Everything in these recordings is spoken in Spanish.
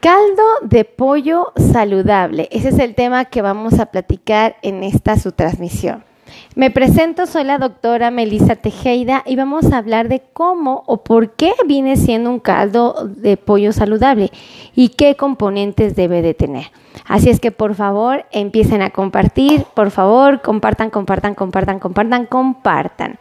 Caldo de pollo saludable. Ese es el tema que vamos a platicar en esta su transmisión. Me presento, soy la doctora Melissa Tejeda y vamos a hablar de cómo o por qué viene siendo un caldo de pollo saludable y qué componentes debe de tener. Así es que por favor empiecen a compartir, por favor compartan, compartan, compartan, compartan, compartan.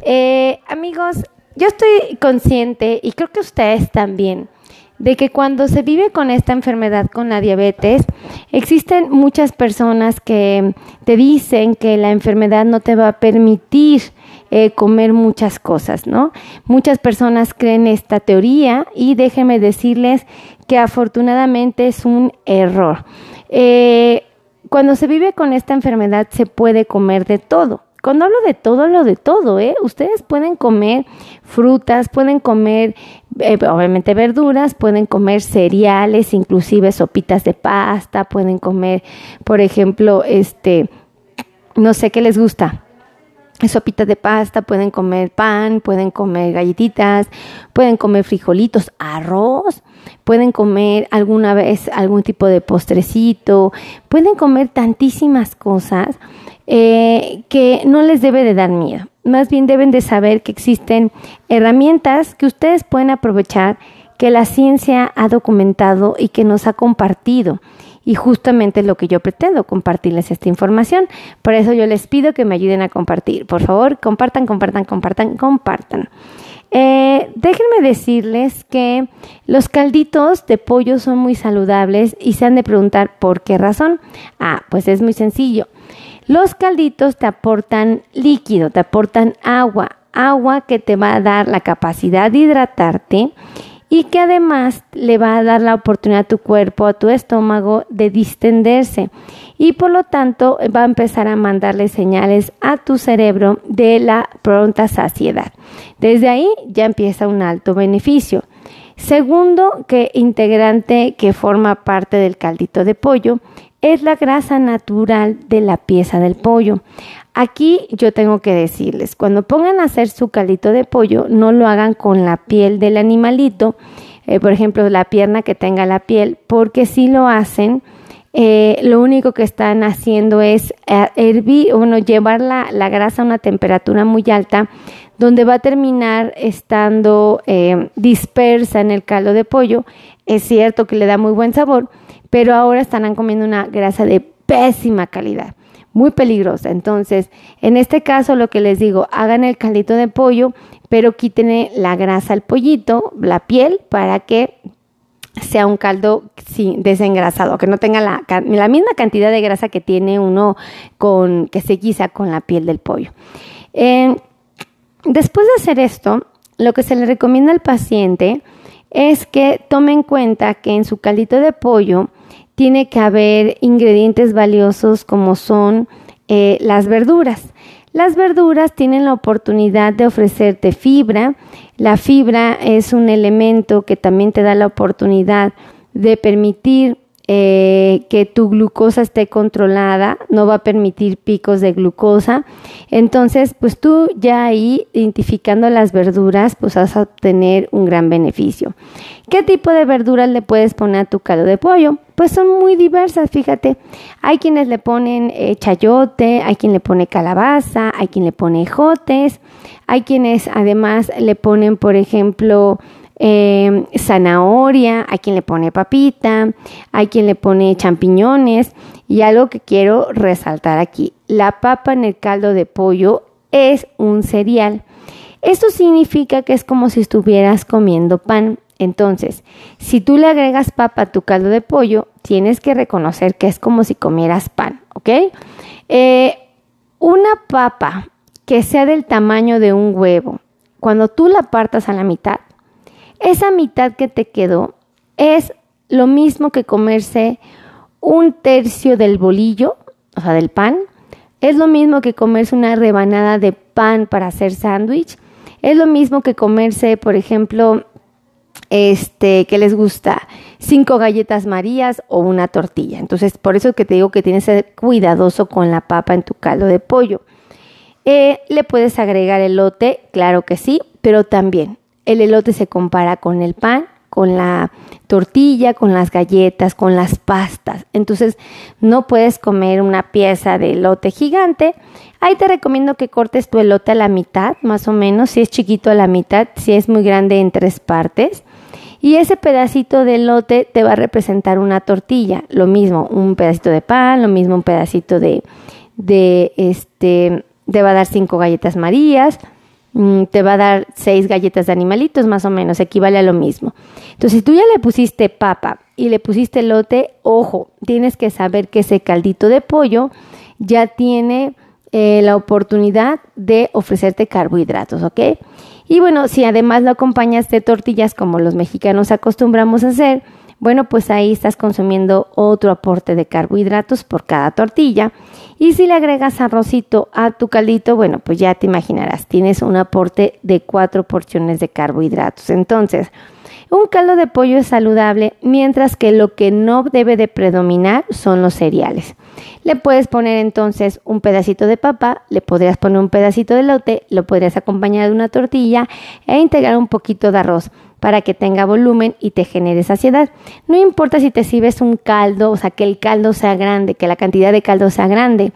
Eh, amigos, yo estoy consciente y creo que ustedes también de que cuando se vive con esta enfermedad, con la diabetes, existen muchas personas que te dicen que la enfermedad no te va a permitir eh, comer muchas cosas, ¿no? Muchas personas creen esta teoría y déjenme decirles que afortunadamente es un error. Eh, cuando se vive con esta enfermedad se puede comer de todo. Cuando hablo de todo, hablo de todo, ¿eh? Ustedes pueden comer frutas, pueden comer, eh, obviamente, verduras, pueden comer cereales, inclusive sopitas de pasta, pueden comer, por ejemplo, este, no sé qué les gusta, sopitas de pasta, pueden comer pan, pueden comer galletitas, pueden comer frijolitos, arroz, pueden comer alguna vez algún tipo de postrecito, pueden comer tantísimas cosas eh, que no les debe de dar miedo. Más bien deben de saber que existen herramientas que ustedes pueden aprovechar, que la ciencia ha documentado y que nos ha compartido. Y justamente es lo que yo pretendo, compartirles esta información. Por eso yo les pido que me ayuden a compartir. Por favor, compartan, compartan, compartan, compartan. Eh, déjenme decirles que los calditos de pollo son muy saludables y se han de preguntar por qué razón. Ah, pues es muy sencillo. Los calditos te aportan líquido, te aportan agua, agua que te va a dar la capacidad de hidratarte y que además le va a dar la oportunidad a tu cuerpo, a tu estómago de distenderse y por lo tanto va a empezar a mandarle señales a tu cerebro de la pronta saciedad. Desde ahí ya empieza un alto beneficio. Segundo, que integrante que forma parte del caldito de pollo es la grasa natural de la pieza del pollo. Aquí yo tengo que decirles, cuando pongan a hacer su caldito de pollo, no lo hagan con la piel del animalito, eh, por ejemplo, la pierna que tenga la piel, porque si lo hacen, eh, lo único que están haciendo es eh, hervir, bueno, llevar la, la, grasa a una temperatura muy alta, donde va a terminar estando dispersa en el caldo de pollo. Es cierto que le da muy buen sabor, pero ahora estarán comiendo una grasa de pésima calidad, muy peligrosa. Entonces, en este caso, lo que les digo, hagan el caldito de pollo, pero quítenle la grasa al pollito, la piel, para que sea un caldo desengrasado, que no tenga la, la, misma cantidad de grasa que tiene uno con, que se guisa con la piel del pollo. después de hacer esto, lo que se le recomienda al paciente es que tome en cuenta que en su caldito de pollo tiene que haber ingredientes valiosos como son eh, las verduras. Las verduras tienen la oportunidad de ofrecerte fibra. La fibra es un elemento que también te da la oportunidad de permitir eh, que tu glucosa esté controlada, no va a permitir picos de glucosa. Entonces, pues tú ya ahí identificando las verduras, pues vas a obtener un gran beneficio. ¿Qué tipo de verduras le puedes poner a tu caldo de pollo? Pues son muy diversas, fíjate. Hay quienes le ponen eh, chayote, hay quien le pone calabaza, hay quien le pone ejotes, hay quienes además le ponen, por ejemplo, eh, zanahoria, hay quien le pone papita, hay quien le pone champiñones y algo que quiero resaltar aquí, la papa en el caldo de pollo es un cereal. Esto significa que es como si estuvieras comiendo pan. Entonces, si tú le agregas papa a tu caldo de pollo, tienes que reconocer que es como si comieras pan, ¿ok? Eh, una papa que sea del tamaño de un huevo, cuando tú la partas a la mitad, esa mitad que te quedó es lo mismo que comerse un tercio del bolillo, o sea, del pan. Es lo mismo que comerse una rebanada de pan para hacer sándwich. Es lo mismo que comerse, por ejemplo, este, que les gusta, cinco galletas marías o una tortilla. Entonces, por eso que te digo que tienes que ser cuidadoso con la papa en tu caldo de pollo. Eh, ¿Le puedes agregar elote? Claro que sí, pero también el elote se compara con el pan, con la tortilla, con las galletas, con las pastas. Entonces no puedes comer una pieza de elote gigante. Ahí te recomiendo que cortes tu elote a la mitad, más o menos, si es chiquito a la mitad, si es muy grande en tres partes. Y ese pedacito de elote te va a representar una tortilla, lo mismo, un pedacito de pan, lo mismo un pedacito de, de este, te va a dar cinco galletas marías, te va a dar seis galletas de animalitos, más o menos, equivale a lo mismo. Entonces, si tú ya le pusiste papa y le pusiste elote, ojo, tienes que saber que ese caldito de pollo ya tiene eh, la oportunidad de ofrecerte carbohidratos, ¿ok? Y bueno, si además lo acompañas de tortillas como los mexicanos acostumbramos a hacer, bueno, pues ahí estás consumiendo otro aporte de carbohidratos por cada tortilla. Y si le agregas arrocito a tu caldito, bueno, pues ya te imaginarás, tienes un aporte de cuatro porciones de carbohidratos. Entonces, un caldo de pollo es saludable, mientras que lo que no debe de predominar son los cereales. Le puedes poner entonces un pedacito de papa, le podrías poner un pedacito de lote, lo podrías acompañar de una tortilla e integrar un poquito de arroz para que tenga volumen y te genere saciedad. No importa si te sirves un caldo, o sea, que el caldo sea grande, que la cantidad de caldo sea grande.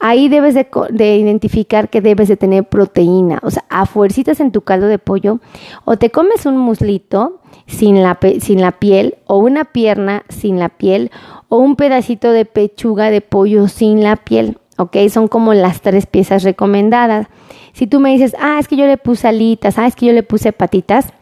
Ahí debes de, de, identificar que debes de tener proteína, o sea, a fuercitas en tu caldo de pollo, o te comes un muslito sin la, sin la piel, o una pierna sin la piel, o un pedacito de pechuga de pollo sin la piel. ¿ok? Son como las tres piezas recomendadas. Si tú me dices, ah, es que yo le puse alitas, ah, es que yo le puse patitas,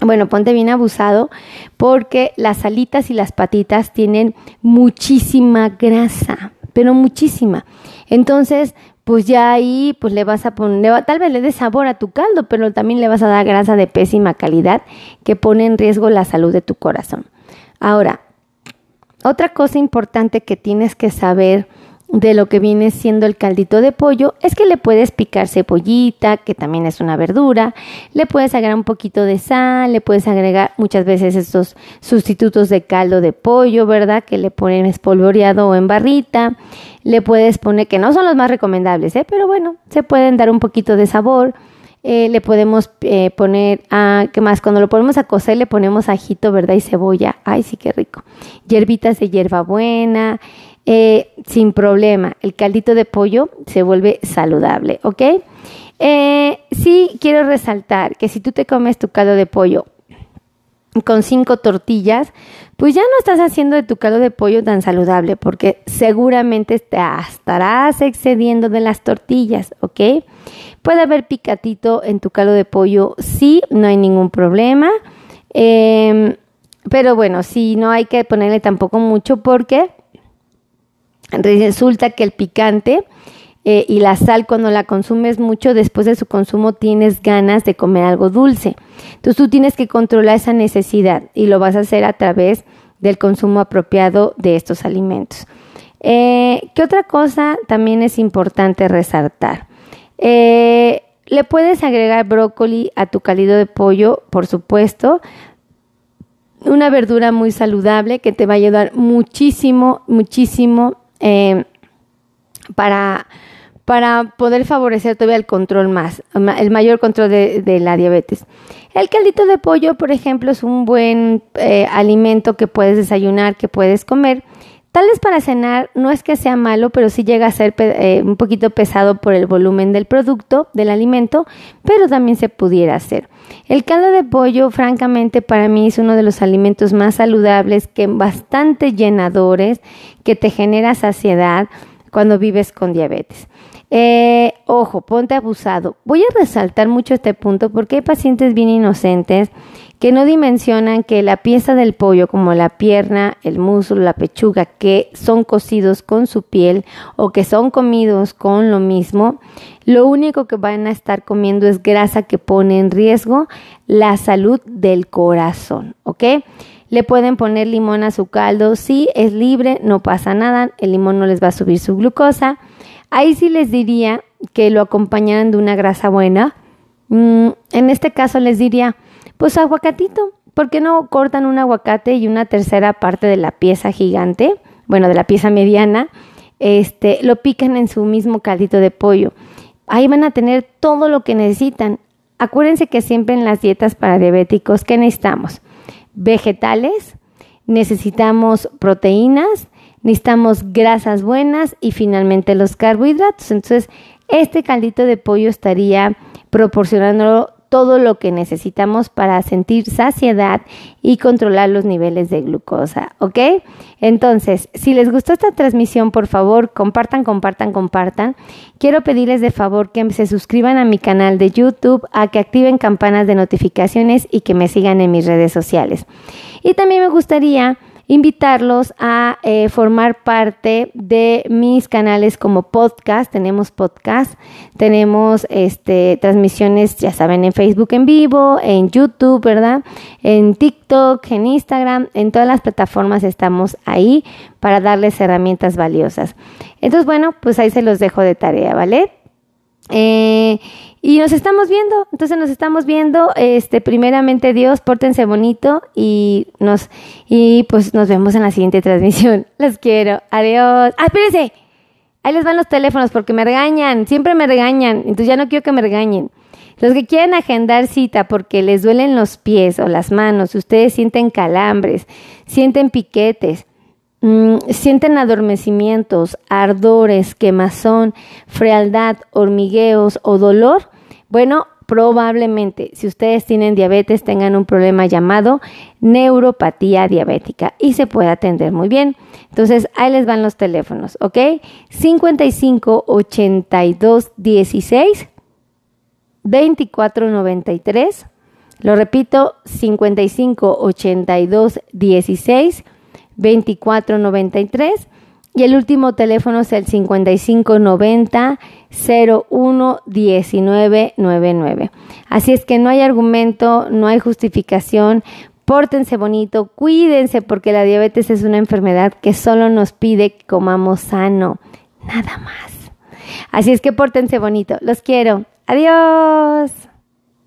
bueno, ponte bien abusado porque las alitas y las patitas tienen muchísima grasa, pero muchísima. Entonces, pues ya ahí pues le vas a poner, tal vez le dé sabor a tu caldo, pero también le vas a dar grasa de pésima calidad que pone en riesgo la salud de tu corazón. Ahora, otra cosa importante que tienes que saber de lo que viene siendo el caldito de pollo es que le puedes picar cebollita, que también es una verdura, le puedes agregar un poquito de sal, le puedes agregar muchas veces estos sustitutos de caldo de pollo, ¿verdad? Que le ponen espolvoreado o en barrita, le puedes poner, que no son los más recomendables, ¿eh? Pero bueno, se pueden dar un poquito de sabor. Eh, le podemos eh, poner, ah, ¿qué más? Cuando lo ponemos a cocer le ponemos ajito, ¿verdad? Y cebolla. Ay, sí, qué rico. Hierbitas de hierbabuena, eh, sin problema. El caldito de pollo se vuelve saludable, ¿ok? Eh, sí quiero resaltar que si tú te comes tu caldo de pollo con cinco tortillas, pues ya no estás haciendo de tu caldo de pollo tan saludable porque seguramente te estarás excediendo de las tortillas, ¿ok? Puede haber picatito en tu caldo de pollo, sí, no hay ningún problema. Em, pero bueno, sí, no hay que ponerle tampoco mucho porque Resulta que el picante eh, y la sal cuando la consumes mucho, después de su consumo tienes ganas de comer algo dulce. Entonces tú tienes que controlar esa necesidad y lo vas a hacer a través del consumo apropiado de estos alimentos. Eh, ¿Qué otra cosa también es importante resaltar? Eh, le puedes agregar brócoli a tu calido de pollo, por supuesto. Una verdura muy saludable que te va a ayudar muchísimo, muchísimo eh, para, para poder favorecer todavía el control más, el mayor control de, la diabetes. El caldito de pollo, por ejemplo, es un buen eh, alimento que puedes desayunar, que puedes comer. Tal vez para cenar no es que sea malo, pero sí llega a ser eh, un poquito pesado por el volumen del producto, del alimento, pero también se pudiera hacer. El caldo de pollo, francamente, para mí es uno de los alimentos más saludables, que bastante llenadores, que te genera saciedad cuando vives con diabetes. Eh, ojo, ponte abusado. Voy a resaltar mucho este punto porque hay pacientes bien inocentes que no dimensionan que la pieza del pollo, como la pierna, el muslo, la pechuga, que son cocidos con su piel o que son comidos con lo mismo, lo único que van a estar comiendo es grasa que pone en riesgo la salud del corazón, ¿ok? Le pueden poner limón a su caldo, sí, es libre, no pasa nada, el limón no les va a subir su glucosa. Ahí sí les diría que lo acompañaran de una grasa buena. Mm, en este caso les diría, pues aguacatito. ¿Por qué no cortan un aguacate y una tercera parte de la pieza gigante? Bueno, de la pieza mediana. Este, lo pican en su mismo caldito de pollo. Ahí van a tener todo lo que necesitan. Acuérdense que siempre en las dietas para diabéticos, ¿qué necesitamos? vegetales, necesitamos proteínas, necesitamos grasas buenas y finalmente los carbohidratos. Entonces, este caldito de pollo estaría proporcionando todo lo que necesitamos para sentir saciedad y controlar los niveles de glucosa, ¿ok? Entonces, si les gustó esta transmisión, por favor, compartan, compartan, compartan. Quiero pedirles de favor que se suscriban a mi canal de YouTube, a que activen campanas de notificaciones y que me sigan en mis redes sociales. Y también me gustaría invitarlos a eh, formar parte de mis canales como podcast. Tenemos podcast, tenemos este, transmisiones, ya saben, en Facebook en vivo, en YouTube, ¿verdad? En TikTok, en Instagram, en todas las plataformas estamos ahí para darles herramientas valiosas. Entonces, bueno, pues ahí se los dejo de tarea, ¿vale? Eh, y nos estamos viendo, entonces nos estamos viendo, este, primeramente Dios, pórtense bonito y nos, y pues nos vemos en la siguiente transmisión. Los quiero, adiós. Ah, espérense, ahí les van los teléfonos porque me regañan, siempre me regañan, entonces ya no quiero que me regañen. Los que quieren agendar cita porque les duelen los pies o las manos, ustedes sienten calambres, sienten piquetes, sienten adormecimientos, ardores, quemazón, frialdad, hormigueos o dolor, bueno, probablemente si ustedes tienen diabetes tengan un problema llamado neuropatía diabética y se puede atender muy bien. Entonces, ahí les van los teléfonos, ¿ok? 55 82 16 24 93. Lo repito, 55 82 16 2493 y el último teléfono es el 5590 011999. Así es que no hay argumento, no hay justificación. Pórtense bonito, cuídense porque la diabetes es una enfermedad que solo nos pide que comamos sano, nada más. Así es que pórtense bonito. Los quiero. Adiós.